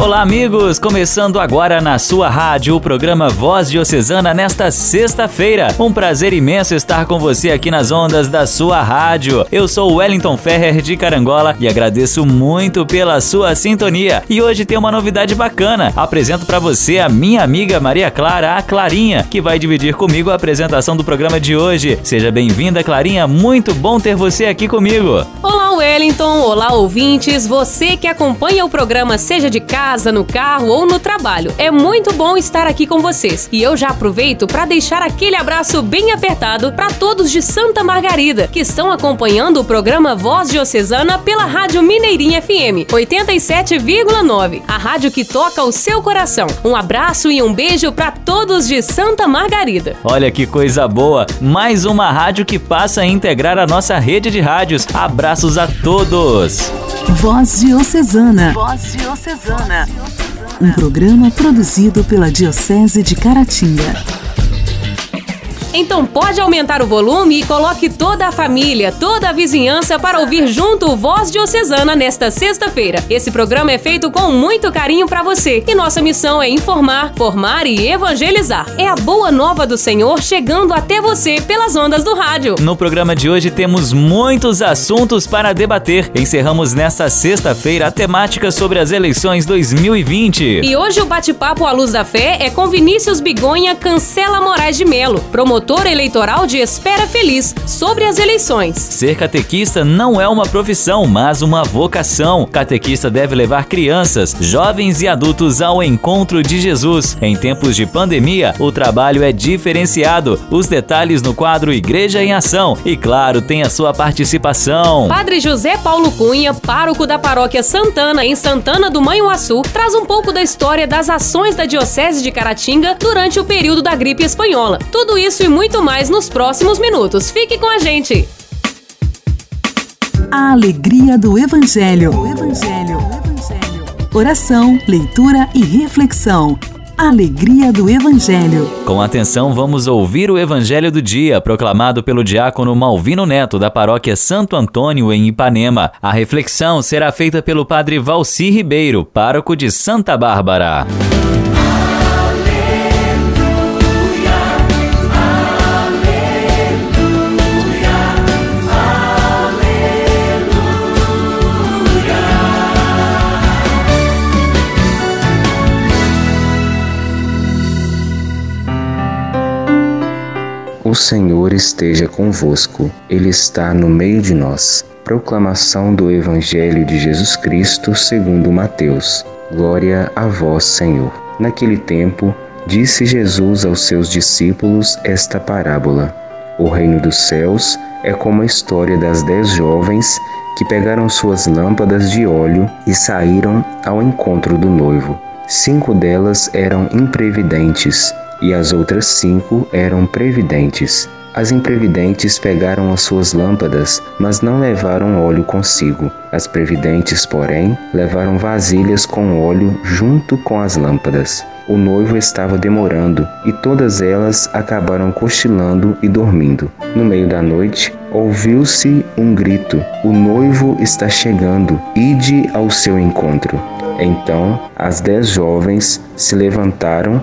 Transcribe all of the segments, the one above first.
Olá, amigos! Começando agora na sua rádio o programa Voz Diocesana nesta sexta-feira. Um prazer imenso estar com você aqui nas ondas da sua rádio. Eu sou Wellington Ferrer de Carangola e agradeço muito pela sua sintonia. E hoje tem uma novidade bacana. Apresento para você a minha amiga Maria Clara, a Clarinha, que vai dividir comigo a apresentação do programa de hoje. Seja bem-vinda, Clarinha. Muito bom ter você aqui comigo. Olá, Wellington. Olá, ouvintes. Você que acompanha o programa, seja de casa casa, no carro ou no trabalho. É muito bom estar aqui com vocês. E eu já aproveito para deixar aquele abraço bem apertado para todos de Santa Margarida que estão acompanhando o programa Voz Diocesana pela Rádio Mineirinha FM 87,9, a rádio que toca o seu coração. Um abraço e um beijo para todos de Santa Margarida. Olha que coisa boa! Mais uma rádio que passa a integrar a nossa rede de rádios. Abraços a todos! Voz Diocesana. Voz Diocesana. Um programa produzido pela Diocese de Caratinga. Então pode aumentar o volume e coloque toda a família, toda a vizinhança para ouvir junto o Voz Diocesana nesta sexta-feira. Esse programa é feito com muito carinho para você e nossa missão é informar, formar e evangelizar. É a boa nova do Senhor chegando até você pelas ondas do rádio. No programa de hoje temos muitos assuntos para debater. Encerramos nesta sexta-feira a temática sobre as eleições 2020. E hoje o bate-papo à luz da fé é com Vinícius Bigonha Cancela Moraes de Melo, promotor promotor eleitoral de Espera Feliz sobre as eleições. Ser catequista não é uma profissão, mas uma vocação. Catequista deve levar crianças, jovens e adultos ao encontro de Jesus. Em tempos de pandemia, o trabalho é diferenciado. Os detalhes no quadro Igreja em Ação. E claro, tem a sua participação. Padre José Paulo Cunha, pároco da paróquia Santana, em Santana do Manhuaçu, traz um pouco da história das ações da Diocese de Caratinga durante o período da gripe espanhola. Tudo isso e muito mais nos próximos minutos. Fique com a gente! A alegria do Evangelho. O Evangelho. O Evangelho. Oração, leitura e reflexão. Alegria do Evangelho. Com atenção, vamos ouvir o Evangelho do dia, proclamado pelo diácono Malvino Neto, da paróquia Santo Antônio, em Ipanema. A reflexão será feita pelo padre Valci Ribeiro, pároco de Santa Bárbara. O Senhor esteja convosco, Ele está no meio de nós. Proclamação do Evangelho de Jesus Cristo segundo Mateus. Glória a vós, Senhor. Naquele tempo, disse Jesus aos seus discípulos esta parábola. O reino dos céus é como a história das dez jovens que pegaram suas lâmpadas de óleo e saíram ao encontro do noivo. Cinco delas eram imprevidentes e as outras cinco eram previdentes. As imprevidentes pegaram as suas lâmpadas, mas não levaram óleo consigo. As previdentes, porém, levaram vasilhas com óleo junto com as lâmpadas. O noivo estava demorando e todas elas acabaram cochilando e dormindo. No meio da noite, ouviu-se um grito: O noivo está chegando, ide ao seu encontro. Então as dez jovens se levantaram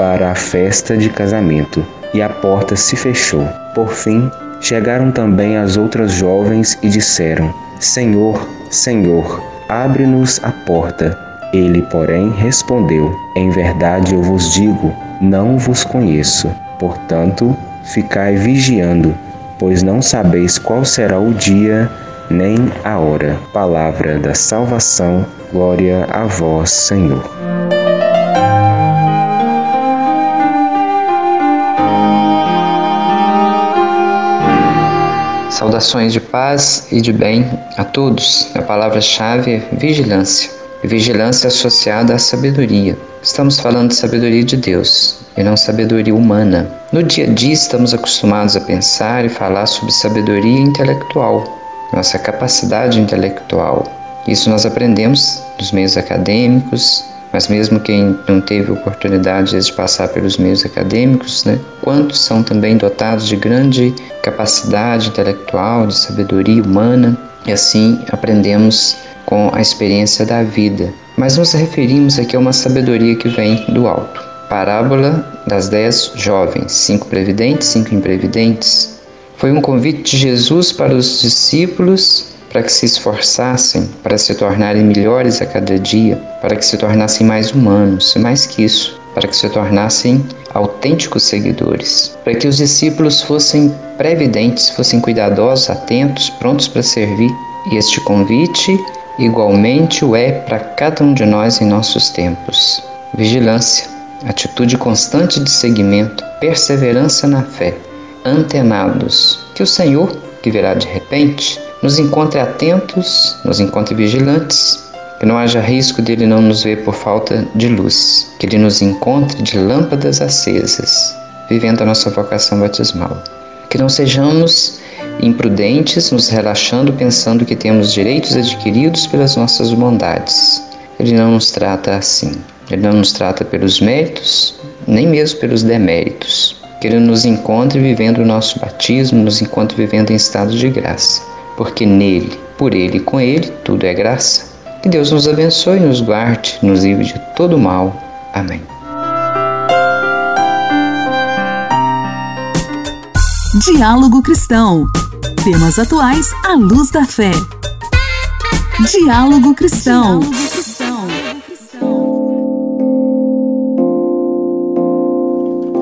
para a festa de casamento e a porta se fechou. Por fim, chegaram também as outras jovens e disseram: Senhor, Senhor, abre-nos a porta. Ele, porém, respondeu: Em verdade eu vos digo, não vos conheço. Portanto, ficai vigiando, pois não sabeis qual será o dia nem a hora. Palavra da salvação, glória a vós, Senhor. Saudações de paz e de bem a todos. A palavra-chave é vigilância. Vigilância associada à sabedoria. Estamos falando de sabedoria de Deus e não sabedoria humana. No dia a dia estamos acostumados a pensar e falar sobre sabedoria intelectual, nossa capacidade intelectual. Isso nós aprendemos nos meios acadêmicos, mas mesmo quem não teve oportunidade de passar pelos meios acadêmicos, né, quantos são também dotados de grande capacidade intelectual, de sabedoria humana, e assim aprendemos com a experiência da vida. Mas nos referimos aqui a uma sabedoria que vem do alto. Parábola das dez jovens, cinco previdentes, cinco imprevidentes. Foi um convite de Jesus para os discípulos para que se esforçassem para se tornarem melhores a cada dia, para que se tornassem mais humanos, e mais que isso, para que se tornassem autênticos seguidores, para que os discípulos fossem previdentes, fossem cuidadosos, atentos, prontos para servir. E este convite igualmente o é para cada um de nós em nossos tempos. Vigilância, atitude constante de seguimento, perseverança na fé, antenados, que o Senhor, que virá de repente, nos encontre atentos, nos encontre vigilantes, que não haja risco de Ele não nos ver por falta de luz, que Ele nos encontre de lâmpadas acesas, vivendo a nossa vocação batismal. Que não sejamos imprudentes, nos relaxando pensando que temos direitos adquiridos pelas nossas bondades. Ele não nos trata assim. Ele não nos trata pelos méritos, nem mesmo pelos deméritos. Que Ele nos encontre vivendo o nosso batismo, nos encontre vivendo em estado de graça porque nele, por ele e com ele, tudo é graça. Que Deus nos abençoe nos guarde, nos livre de todo mal. Amém. Diálogo Cristão. Temas atuais à luz da fé. Diálogo Cristão. Diálogo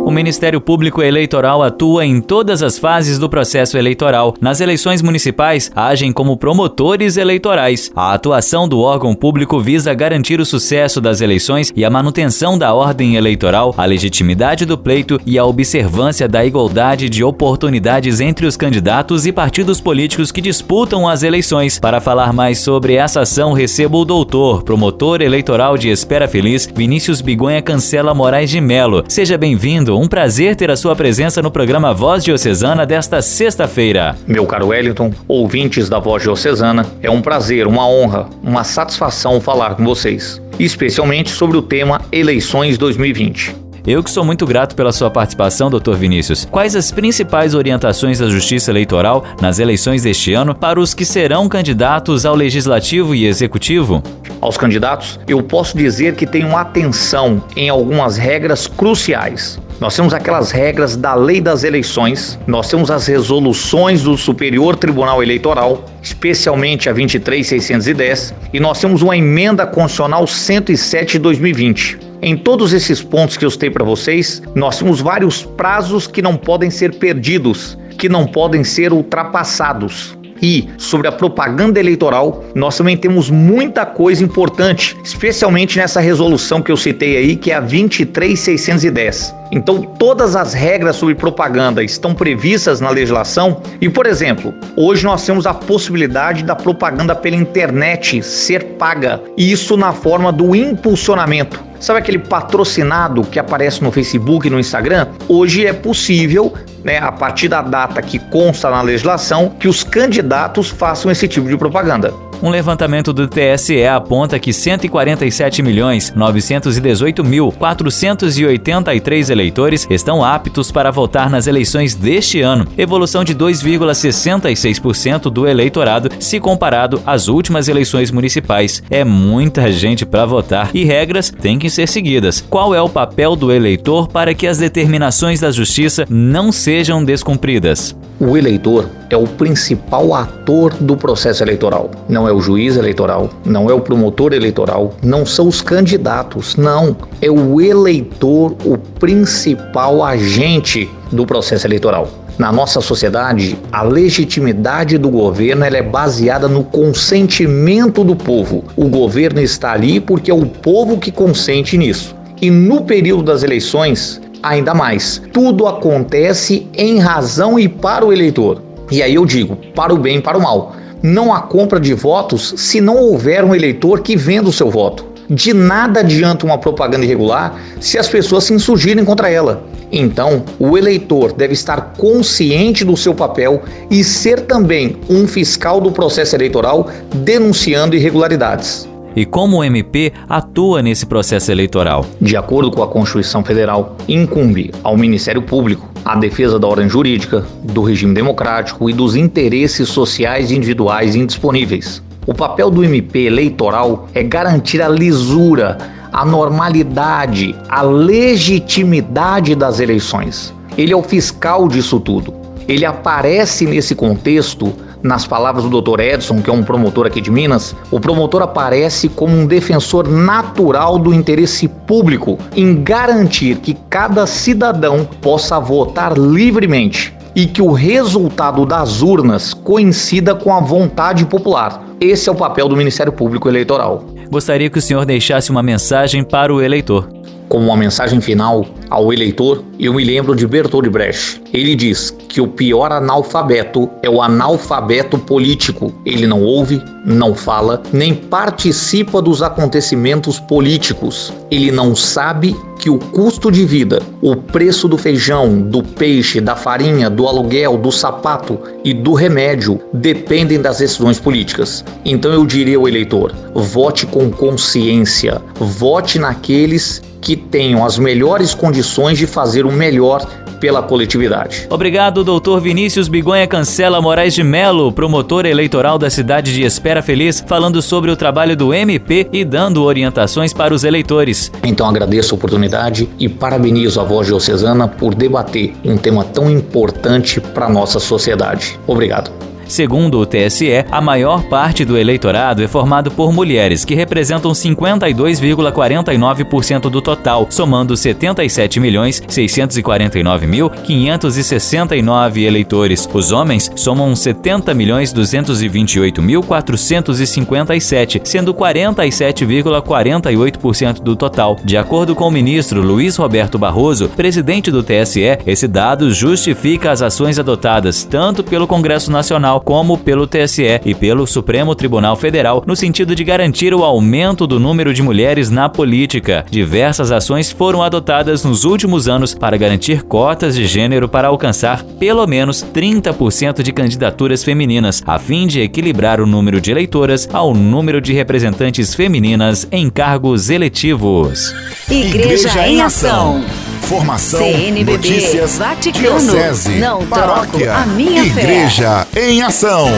O Ministério Público Eleitoral atua em todas as fases do processo eleitoral. Nas eleições municipais, agem como promotores eleitorais. A atuação do órgão público visa garantir o sucesso das eleições e a manutenção da ordem eleitoral, a legitimidade do pleito e a observância da igualdade de oportunidades entre os candidatos e partidos políticos que disputam as eleições. Para falar mais sobre essa ação, recebo o doutor, promotor eleitoral de Espera Feliz, Vinícius Bigonha Cancela Moraes de Melo. Seja bem-vindo um prazer ter a sua presença no programa Voz Diocesana desta sexta-feira. Meu caro Wellington, ouvintes da Voz Diocesana, é um prazer, uma honra, uma satisfação falar com vocês, especialmente sobre o tema Eleições 2020. Eu que sou muito grato pela sua participação, Dr. Vinícius. Quais as principais orientações da Justiça Eleitoral nas eleições deste ano para os que serão candidatos ao Legislativo e Executivo? Aos candidatos, eu posso dizer que tenham atenção em algumas regras cruciais. Nós temos aquelas regras da lei das eleições, nós temos as resoluções do Superior Tribunal Eleitoral, especialmente a 23610, e nós temos uma emenda constitucional 107 de 2020. Em todos esses pontos que eu citei para vocês, nós temos vários prazos que não podem ser perdidos, que não podem ser ultrapassados. E sobre a propaganda eleitoral, nós também temos muita coisa importante, especialmente nessa resolução que eu citei aí, que é a 23610. Então, todas as regras sobre propaganda estão previstas na legislação e, por exemplo, hoje nós temos a possibilidade da propaganda pela internet ser paga, e isso na forma do impulsionamento. Sabe aquele patrocinado que aparece no Facebook e no Instagram? Hoje é possível, né, a partir da data que consta na legislação, que os candidatos façam esse tipo de propaganda. Um levantamento do TSE aponta que 147 milhões 918 mil 483 eleitores estão aptos para votar nas eleições deste ano, evolução de 2,66% do eleitorado se comparado às últimas eleições municipais. É muita gente para votar e regras têm que ser seguidas. Qual é o papel do eleitor para que as determinações da justiça não sejam descumpridas? O eleitor é o principal ator do processo eleitoral. Não é o juiz eleitoral, não é o promotor eleitoral, não são os candidatos, não. É o eleitor o principal agente do processo eleitoral. Na nossa sociedade, a legitimidade do governo é baseada no consentimento do povo. O governo está ali porque é o povo que consente nisso. E no período das eleições, ainda mais. Tudo acontece em razão e para o eleitor. E aí eu digo, para o bem e para o mal. Não há compra de votos se não houver um eleitor que venda o seu voto. De nada adianta uma propaganda irregular se as pessoas se insurgirem contra ela. Então, o eleitor deve estar consciente do seu papel e ser também um fiscal do processo eleitoral denunciando irregularidades. E como o MP atua nesse processo eleitoral? De acordo com a Constituição Federal, incumbe ao Ministério Público a defesa da ordem jurídica, do regime democrático e dos interesses sociais individuais indisponíveis. O papel do MP eleitoral é garantir a lisura, a normalidade, a legitimidade das eleições. Ele é o fiscal disso tudo. Ele aparece nesse contexto nas palavras do Dr. Edson, que é um promotor aqui de Minas, o promotor aparece como um defensor natural do interesse público em garantir que cada cidadão possa votar livremente e que o resultado das urnas coincida com a vontade popular. Esse é o papel do Ministério Público Eleitoral. Gostaria que o senhor deixasse uma mensagem para o eleitor. Como uma mensagem final ao eleitor, eu me lembro de Bertolt Brecht. Ele diz que o pior analfabeto é o analfabeto político. Ele não ouve, não fala, nem participa dos acontecimentos políticos. Ele não sabe que o custo de vida, o preço do feijão, do peixe, da farinha, do aluguel, do sapato e do remédio dependem das decisões políticas. Então eu diria ao eleitor: vote com consciência, vote naqueles que tenham as melhores condições de fazer o melhor pela coletividade. Obrigado, doutor Vinícius Bigonha Cancela Moraes de Melo, promotor eleitoral da cidade de Espera Feliz, falando sobre o trabalho do MP e dando orientações para os eleitores. Então agradeço a oportunidade e parabenizo a voz diocesana por debater um tema tão importante para a nossa sociedade. Obrigado. Segundo o TSE, a maior parte do eleitorado é formado por mulheres, que representam 52,49% do total, somando 77.649.569 eleitores. Os homens somam 70.228.457, sendo 47,48% do total. De acordo com o ministro Luiz Roberto Barroso, presidente do TSE, esse dado justifica as ações adotadas tanto pelo Congresso Nacional como pelo TSE e pelo Supremo Tribunal Federal, no sentido de garantir o aumento do número de mulheres na política. Diversas ações foram adotadas nos últimos anos para garantir cotas de gênero para alcançar pelo menos 30% de candidaturas femininas, a fim de equilibrar o número de eleitoras ao número de representantes femininas em cargos eletivos. Igreja, Igreja em Ação. Formação, CNBB, notícias, Vaticano, diocese, não paróquia, a minha Igreja fé. em Ação.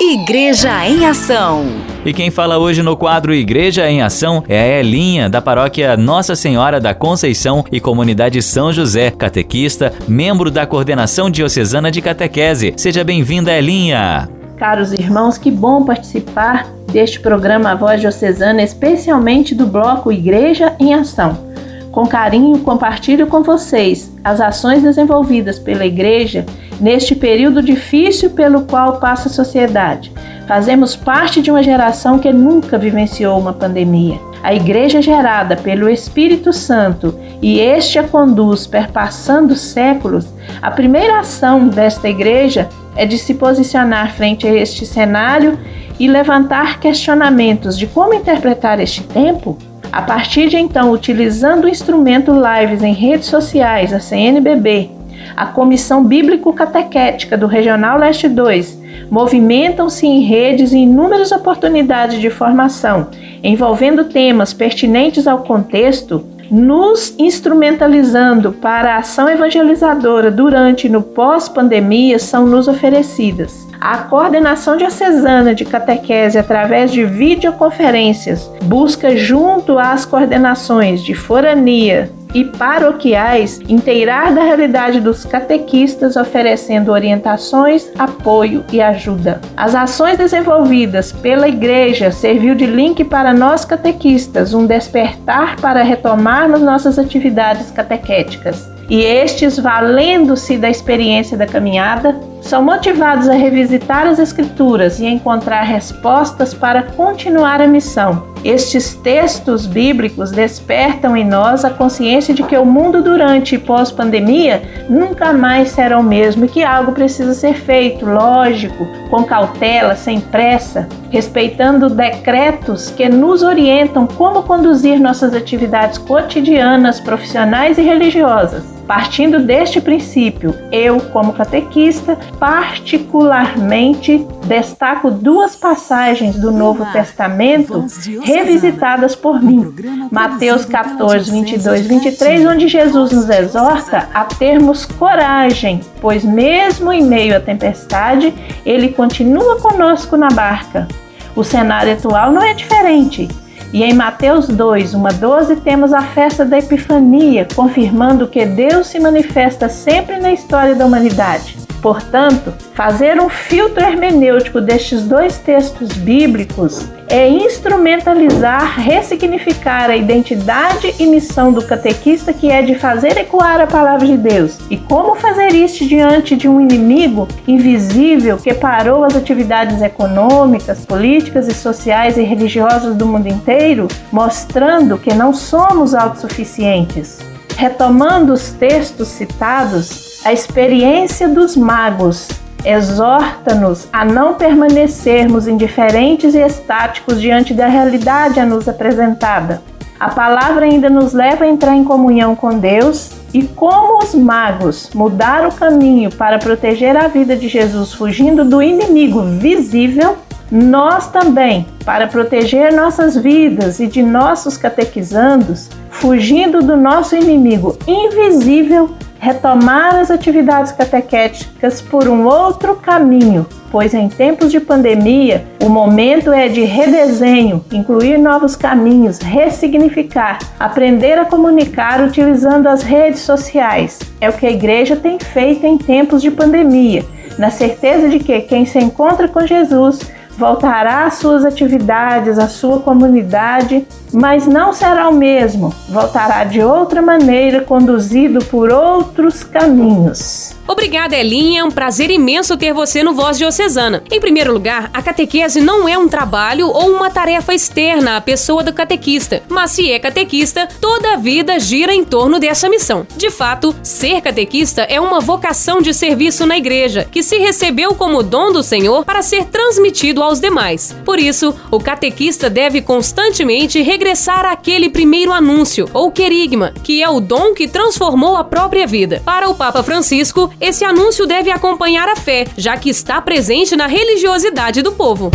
Igreja em Ação. E quem fala hoje no quadro Igreja em Ação é a Elinha, da paróquia Nossa Senhora da Conceição e Comunidade São José, catequista, membro da Coordenação Diocesana de Catequese. Seja bem-vinda, Elinha. Caros irmãos, que bom participar deste programa Voz Diocesana, especialmente do bloco Igreja em Ação. Com carinho, compartilho com vocês as ações desenvolvidas pela Igreja neste período difícil pelo qual passa a sociedade. Fazemos parte de uma geração que nunca vivenciou uma pandemia. A Igreja gerada pelo Espírito Santo e este a conduz perpassando séculos, a primeira ação desta Igreja é de se posicionar frente a este cenário e levantar questionamentos de como interpretar este tempo a partir de então, utilizando o instrumento Lives em redes sociais, a CNBB, a Comissão Bíblico Catequética do Regional Leste 2 movimentam-se em redes em inúmeras oportunidades de formação, envolvendo temas pertinentes ao contexto, nos instrumentalizando para a ação evangelizadora durante e no pós-pandemia são nos oferecidas. A coordenação diocesana de catequese através de videoconferências busca junto às coordenações de forania, e paroquiais inteirar da realidade dos catequistas, oferecendo orientações, apoio e ajuda. As ações desenvolvidas pela Igreja serviu de link para nós catequistas, um despertar para retomarmos nossas atividades catequéticas e estes, valendo-se da experiência da caminhada, são motivados a revisitar as Escrituras e encontrar respostas para continuar a missão Estes textos bíblicos despertam em nós a consciência de que o mundo durante e pós-pandemia nunca mais será o mesmo e que algo precisa ser feito, lógico, com cautela, sem pressa, respeitando decretos que nos orientam como conduzir nossas atividades cotidianas, profissionais e religiosas. Partindo deste princípio, eu, como catequista, particularmente destaco duas passagens do Novo Testamento revisitadas por mim. Mateus 14, 22 e 23, onde Jesus nos exorta a termos coragem, pois mesmo em meio à tempestade, ele continua conosco na barca. O cenário atual não é diferente. E em Mateus 2, 1 a 12, temos a festa da Epifania, confirmando que Deus se manifesta sempre na história da humanidade. Portanto, fazer um filtro hermenêutico destes dois textos bíblicos é instrumentalizar, ressignificar a identidade e missão do catequista, que é de fazer ecoar a palavra de Deus. E como fazer isso diante de um inimigo invisível que parou as atividades econômicas, políticas e sociais e religiosas do mundo inteiro, mostrando que não somos autossuficientes. Retomando os textos citados, a experiência dos magos exorta-nos a não permanecermos indiferentes e estáticos diante da realidade a nos apresentada. A palavra ainda nos leva a entrar em comunhão com Deus e como os magos mudaram o caminho para proteger a vida de Jesus fugindo do inimigo visível, nós também, para proteger nossas vidas e de nossos catequizandos, fugindo do nosso inimigo invisível, retomar as atividades catequéticas por um outro caminho, pois em tempos de pandemia o momento é de redesenho, incluir novos caminhos, ressignificar, aprender a comunicar utilizando as redes sociais. É o que a igreja tem feito em tempos de pandemia, na certeza de que quem se encontra com Jesus voltará às suas atividades, à sua comunidade, mas não será o mesmo, voltará de outra maneira, conduzido por outros caminhos. Obrigada, Elinha. É um prazer imenso ter você no Voz Diocesana. Em primeiro lugar, a catequese não é um trabalho ou uma tarefa externa à pessoa do catequista, mas se é catequista, toda a vida gira em torno dessa missão. De fato, ser catequista é uma vocação de serviço na igreja, que se recebeu como dom do Senhor para ser transmitido aos demais. Por isso, o catequista deve constantemente regressar àquele primeiro anúncio, ou querigma, que é o dom que transformou a própria vida. Para o Papa Francisco, esse anúncio deve acompanhar a fé, já que está presente na religiosidade do povo.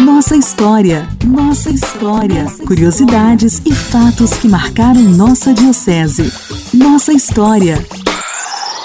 Nossa história, nossa história. Curiosidades e fatos que marcaram nossa diocese. Nossa história.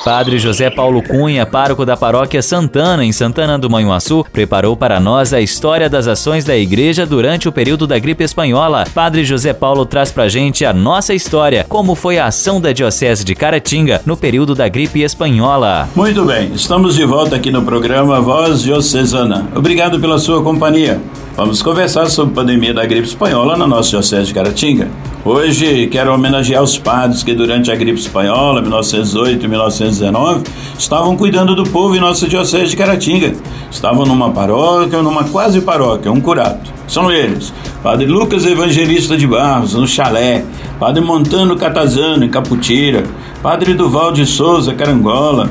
Padre José Paulo Cunha, pároco da paróquia Santana, em Santana do Manhuaçu, preparou para nós a história das ações da igreja durante o período da gripe espanhola. Padre José Paulo traz pra gente a nossa história, como foi a ação da Diocese de Caratinga no período da gripe espanhola. Muito bem, estamos de volta aqui no programa Voz Diocesana. Obrigado pela sua companhia. Vamos conversar sobre a pandemia da gripe espanhola na nossa Diocese de Caratinga. Hoje quero homenagear os padres que durante a gripe espanhola, 1908 e 1919, estavam cuidando do povo em nossa Diocese de Caratinga. Estavam numa paróquia, numa quase paróquia, um curato. São eles: Padre Lucas Evangelista de Barros, no Chalé, Padre Montano Catazano, em Caputira, Padre Duval de Souza, Carangola,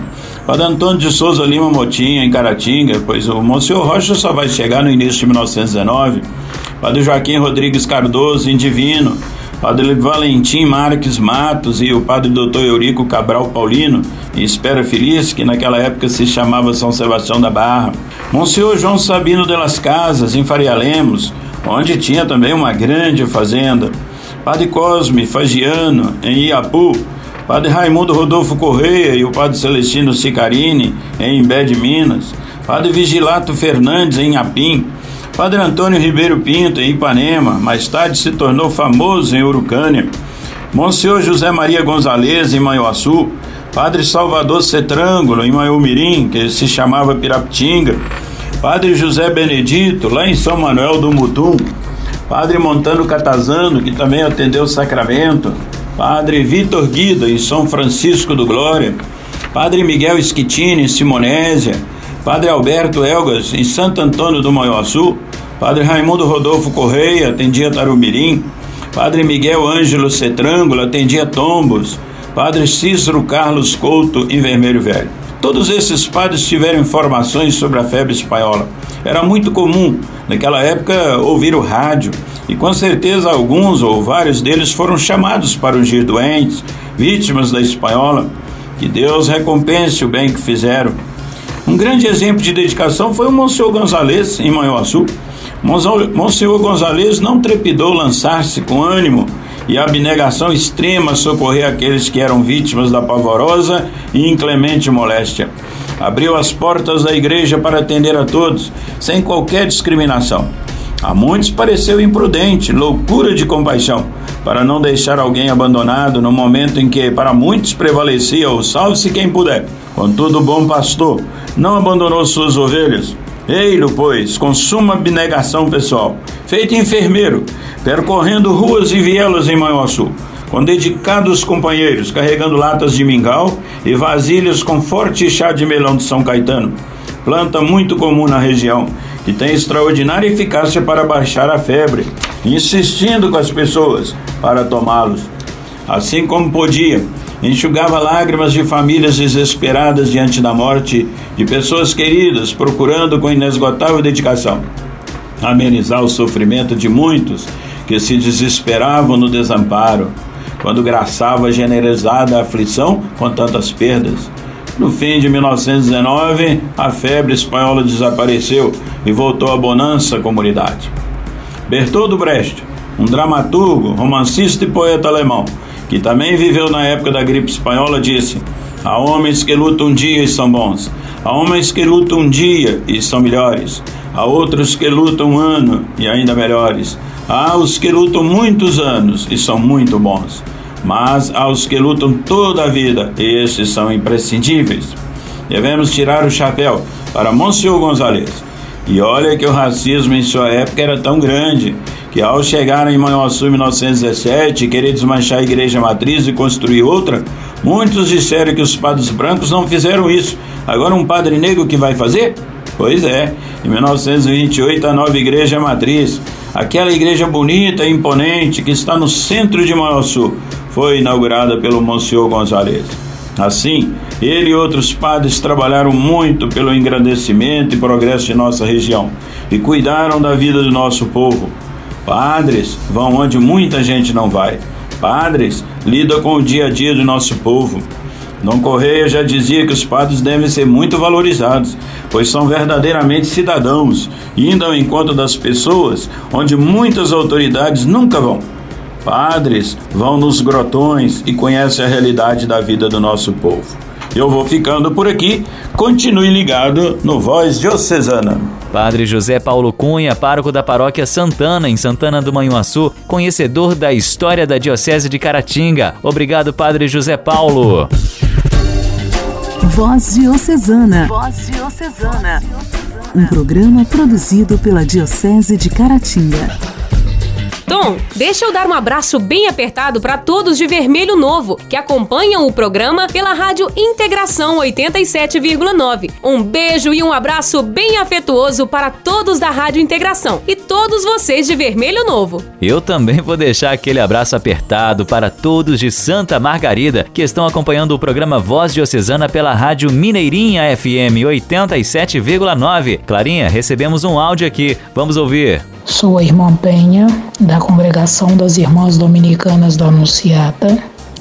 Padre Antônio de Souza Lima Motinha, em Caratinga, pois o Monsenhor Rocha só vai chegar no início de 1919. Padre Joaquim Rodrigues Cardoso, em Divino. Padre Valentim Marques Matos e o Padre Doutor Eurico Cabral Paulino, em Espera Feliz, que naquela época se chamava São Sebastião da Barra. Monsenhor João Sabino de las Casas, em Faria Lemos, onde tinha também uma grande fazenda. Padre Cosme Fagiano, em Iapu, Padre Raimundo Rodolfo Correia e o Padre Celestino Sicarini, em Imbé de Minas, Padre Vigilato Fernandes, em Apim, Padre Antônio Ribeiro Pinto, em Ipanema, mais tarde se tornou famoso em Urucânia, Monsenhor José Maria Gonzalez, em Manhuaçu, Padre Salvador Cetrângulo, em Maiumirim, que se chamava Pirapitinga, Padre José Benedito, lá em São Manuel do Mutum, Padre Montano Catazano, que também atendeu o sacramento, Padre Vitor Guida, em São Francisco do Glória, Padre Miguel Schittini, em Simonésia, Padre Alberto Elgas, em Santo Antônio do Manhuaçu, Padre Raimundo Rodolfo Correia atendia Tarumirim. Padre Miguel Ângelo Cetrângulo atendia Tombos. Padre Cícero Carlos Couto em Vermelho Velho. Todos esses padres tiveram informações sobre a febre espanhola. Era muito comum, naquela época, ouvir o rádio, e com certeza alguns ou vários deles foram chamados para ungir doentes, vítimas da espanhola. Que Deus recompense o bem que fizeram. Um grande exemplo de dedicação foi o Monsenhor Gonzalez, em Manhuaçu. Monsenhor Gonzalez não trepidou lançar-se com ânimo e abnegação extrema socorrer aqueles que eram vítimas da pavorosa e inclemente moléstia. Abriu as portas da igreja para atender a todos, sem qualquer discriminação. A muitos pareceu imprudente, loucura de compaixão, para não deixar alguém abandonado no momento em que para muitos prevalecia o salve-se quem puder. Contudo, o bom pastor não abandonou suas ovelhas. Ei-lo, pois, com suma abnegação pessoal, feito enfermeiro, percorrendo ruas e vielas em Manhuaçu, com dedicados companheiros, carregando latas de mingau e vasilhas com forte chá de melão de São Caetano, planta muito comum na região, que tem extraordinária eficácia para baixar a febre, insistindo com as pessoas para tomá-los. Assim como podia, enxugava lágrimas de famílias desesperadas diante da morte, de pessoas queridas procurando com inesgotável dedicação amenizar o sofrimento de muitos que se desesperavam no desamparo, quando graçava a generosidade aflição com tantas perdas. No fim de 1919, a febre espanhola desapareceu e voltou a bonança à comunidade. Bertoldo Brecht, um dramaturgo, romancista e poeta alemão, que também viveu na época da gripe espanhola, disse: Há homens que lutam um dia e são bons, há homens que lutam um dia e são melhores, há outros que lutam um ano e ainda melhores, há os que lutam muitos anos e são muito bons mas aos que lutam toda a vida, esses são imprescindíveis. Devemos tirar o chapéu para Monsenhor Gonzalez. E olha que o racismo em sua época era tão grande que ao chegar em Manhuaçu em 1917 e querer desmanchar a igreja matriz e construir outra, muitos disseram que os padres brancos não fizeram isso. Agora um padre negro que vai fazer? Pois é, em 1928 a nova igreja matriz, aquela igreja bonita e imponente que está no centro de Manhuaçu, foi inaugurada pelo Monsenhor Gonzalez. Assim, ele e outros padres trabalharam muito pelo engrandecimento e progresso de nossa região e cuidaram da vida do nosso povo. Padres vão onde muita gente não vai. Padres lidam com o dia a dia do nosso povo. Dom Correia já dizia que os padres devem ser muito valorizados, pois são verdadeiramente cidadãos, indo ao encontro das pessoas onde muitas autoridades nunca vão. Padres vão nos grotões e conhecem a realidade da vida do nosso povo. Eu vou ficando por aqui. Continue ligado no Voz Diocesana. Padre José Paulo Cunha, pároco da paróquia Santana, em Santana do Manhuaçu, conhecedor da história da Diocese de Caratinga. Obrigado, Padre José Paulo. Voz Diocesana. Voz Diocesana. Um programa produzido pela Diocese de Caratinga. Tom, deixa eu dar um abraço bem apertado para todos de Vermelho Novo que acompanham o programa pela Rádio Integração 87,9. Um beijo e um abraço bem afetuoso para todos da Rádio Integração e todos vocês de Vermelho Novo. Eu também vou deixar aquele abraço apertado para todos de Santa Margarida que estão acompanhando o programa Voz Diocesana pela Rádio Mineirinha FM 87,9. Clarinha, recebemos um áudio aqui. Vamos ouvir. Sou a irmã Penha, da Congregação das Irmãs Dominicanas da Anunciata.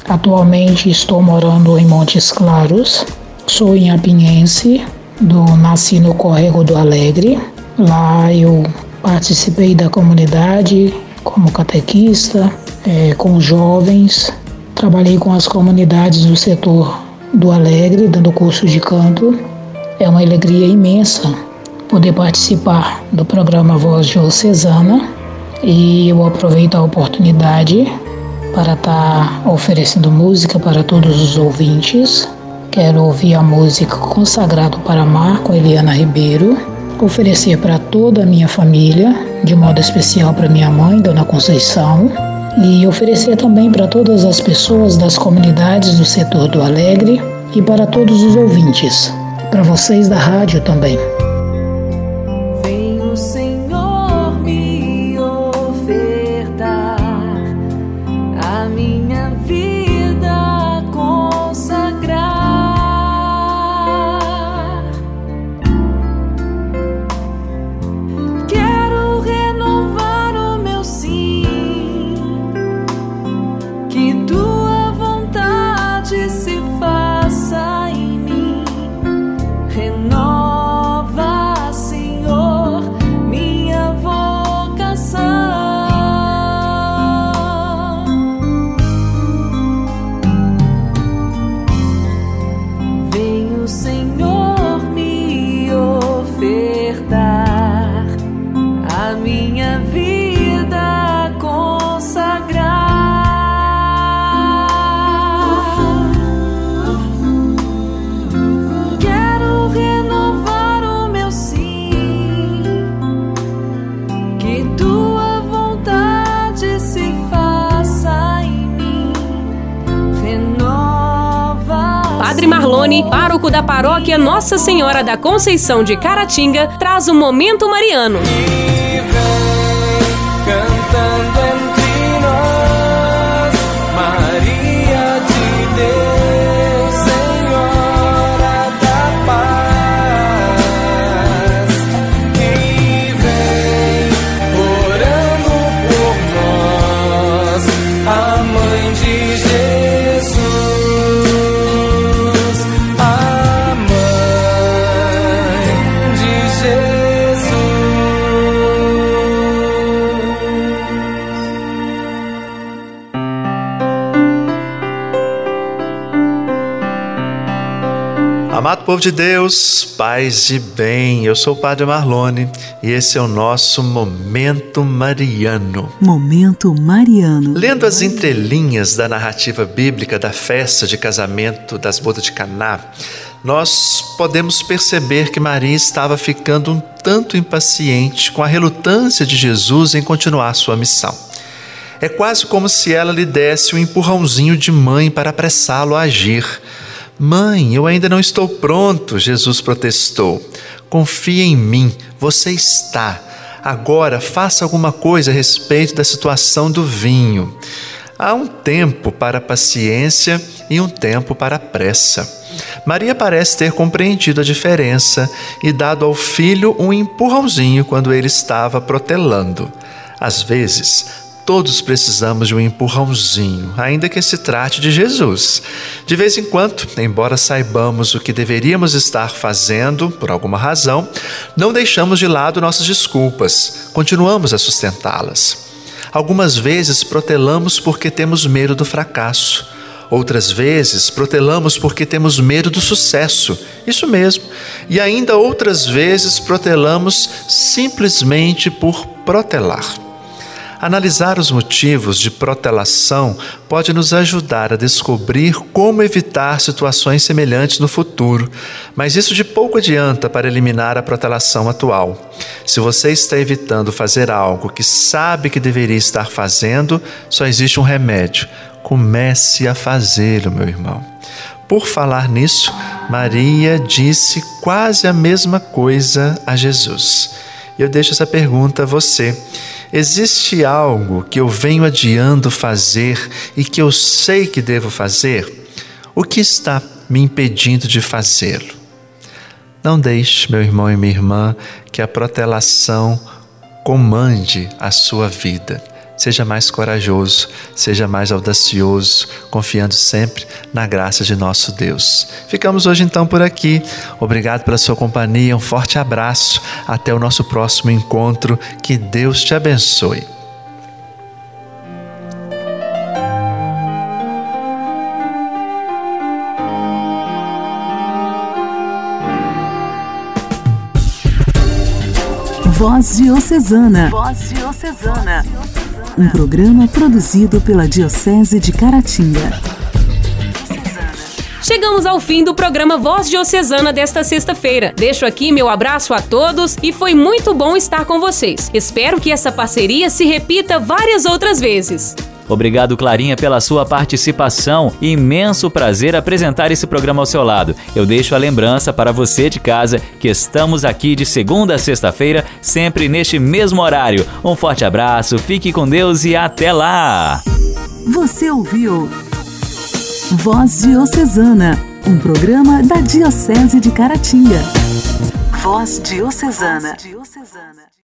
Atualmente estou morando em Montes Claros. Sou inhapinhense, do nasci no Córrego do Alegre. Lá eu participei da comunidade como catequista, é, com jovens. Trabalhei com as comunidades do setor do Alegre, dando curso de canto. É uma alegria imensa poder participar do programa Voz Diocesana e eu aproveito a oportunidade para estar tá oferecendo música para todos os ouvintes. Quero ouvir a música Consagrado para Amar com Eliana Ribeiro, oferecer para toda a minha família, de modo especial para minha mãe, Dona Conceição, e oferecer também para todas as pessoas das comunidades do setor do Alegre e para todos os ouvintes, para vocês da rádio também. Paróquia Nossa Senhora da Conceição de Caratinga, traz o Momento Mariano. Povo de Deus, paz e bem, eu sou o Padre Marlone e esse é o nosso Momento Mariano. Momento Mariano. Lendo as entrelinhas da narrativa bíblica da festa de casamento das bodas de Caná, nós podemos perceber que Maria estava ficando um tanto impaciente com a relutância de Jesus em continuar sua missão. É quase como se ela lhe desse um empurrãozinho de mãe para apressá-lo a agir. Mãe, eu ainda não estou pronto, Jesus protestou. Confia em mim, você está. Agora faça alguma coisa a respeito da situação do vinho. Há um tempo para a paciência e um tempo para a pressa. Maria parece ter compreendido a diferença e dado ao filho um empurrãozinho quando ele estava protelando. Às vezes, Todos precisamos de um empurrãozinho, ainda que se trate de Jesus. De vez em quando, embora saibamos o que deveríamos estar fazendo, por alguma razão, não deixamos de lado nossas desculpas, continuamos a sustentá-las. Algumas vezes protelamos porque temos medo do fracasso. Outras vezes protelamos porque temos medo do sucesso, isso mesmo. E ainda outras vezes protelamos simplesmente por protelar. Analisar os motivos de protelação pode nos ajudar a descobrir como evitar situações semelhantes no futuro, mas isso de pouco adianta para eliminar a protelação atual. Se você está evitando fazer algo que sabe que deveria estar fazendo, só existe um remédio: comece a fazê-lo, meu irmão. Por falar nisso, Maria disse quase a mesma coisa a Jesus. Eu deixo essa pergunta a você. Existe algo que eu venho adiando fazer e que eu sei que devo fazer? O que está me impedindo de fazê-lo? Não deixe, meu irmão e minha irmã, que a protelação comande a sua vida. Seja mais corajoso, seja mais audacioso, confiando sempre na graça de nosso Deus. Ficamos hoje então por aqui. Obrigado pela sua companhia, um forte abraço. Até o nosso próximo encontro. Que Deus te abençoe. Voz Diocesana. Voz Diocesana um programa produzido pela Diocese de Caratinga. Chegamos ao fim do programa Voz Diocesana desta sexta-feira. Deixo aqui meu abraço a todos e foi muito bom estar com vocês. Espero que essa parceria se repita várias outras vezes. Obrigado, Clarinha, pela sua participação. Imenso prazer apresentar esse programa ao seu lado. Eu deixo a lembrança para você de casa que estamos aqui de segunda a sexta-feira, sempre neste mesmo horário. Um forte abraço, fique com Deus e até lá! Você ouviu Voz Diocesana, um programa da Diocese de Caratinga. Voz Diocesana.